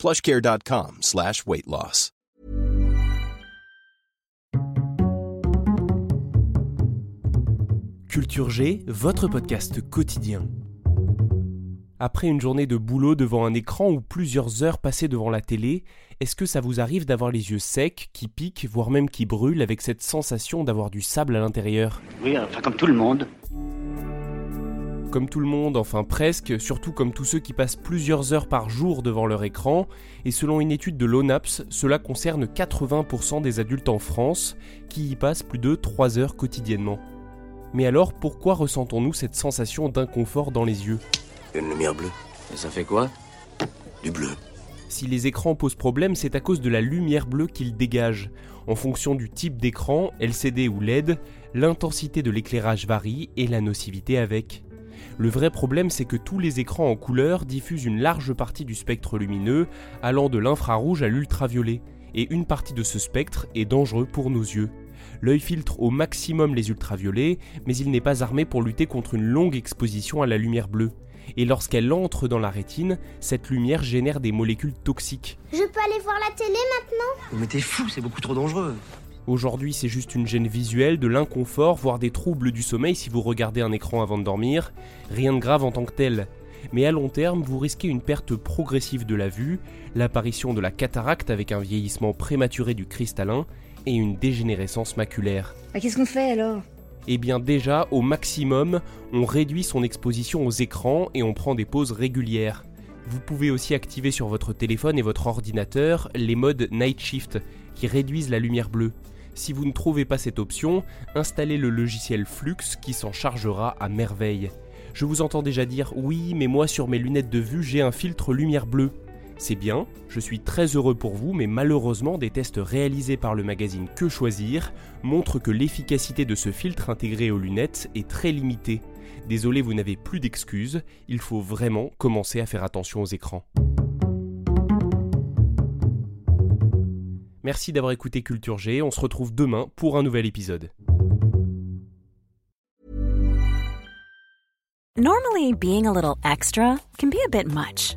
plushcare.com slash weight loss. Culture G, votre podcast quotidien. Après une journée de boulot devant un écran ou plusieurs heures passées devant la télé, est-ce que ça vous arrive d'avoir les yeux secs, qui piquent, voire même qui brûlent, avec cette sensation d'avoir du sable à l'intérieur? Oui, enfin comme tout le monde. Comme tout le monde, enfin presque, surtout comme tous ceux qui passent plusieurs heures par jour devant leur écran, et selon une étude de l'ONAPS, cela concerne 80% des adultes en France, qui y passent plus de 3 heures quotidiennement. Mais alors, pourquoi ressentons-nous cette sensation d'inconfort dans les yeux? Une lumière bleue. Et ça fait quoi? Du bleu. Si les écrans posent problème, c'est à cause de la lumière bleue qu'ils dégagent. En fonction du type d'écran, LCD ou LED, l'intensité de l'éclairage varie et la nocivité avec. Le vrai problème, c'est que tous les écrans en couleur diffusent une large partie du spectre lumineux, allant de l'infrarouge à l'ultraviolet, et une partie de ce spectre est dangereux pour nos yeux. L'œil filtre au maximum les ultraviolets, mais il n'est pas armé pour lutter contre une longue exposition à la lumière bleue. Et lorsqu'elle entre dans la rétine, cette lumière génère des molécules toxiques. Je peux aller voir la télé maintenant? Mais t'es fou, c'est beaucoup trop dangereux. Aujourd'hui, c'est juste une gêne visuelle, de l'inconfort, voire des troubles du sommeil si vous regardez un écran avant de dormir. Rien de grave en tant que tel. Mais à long terme, vous risquez une perte progressive de la vue, l'apparition de la cataracte avec un vieillissement prématuré du cristallin et une dégénérescence maculaire. Bah, Qu'est-ce qu'on fait alors? Eh bien déjà, au maximum, on réduit son exposition aux écrans et on prend des pauses régulières. Vous pouvez aussi activer sur votre téléphone et votre ordinateur les modes Night Shift qui réduisent la lumière bleue. Si vous ne trouvez pas cette option, installez le logiciel Flux qui s'en chargera à merveille. Je vous entends déjà dire oui, mais moi sur mes lunettes de vue j'ai un filtre lumière bleue. C'est bien, je suis très heureux pour vous, mais malheureusement des tests réalisés par le magazine Que Choisir montrent que l'efficacité de ce filtre intégré aux lunettes est très limitée. Désolé, vous n'avez plus d'excuses, il faut vraiment commencer à faire attention aux écrans. Merci d'avoir écouté Culture G, on se retrouve demain pour un nouvel épisode. Normally, being a little extra can be a bit much,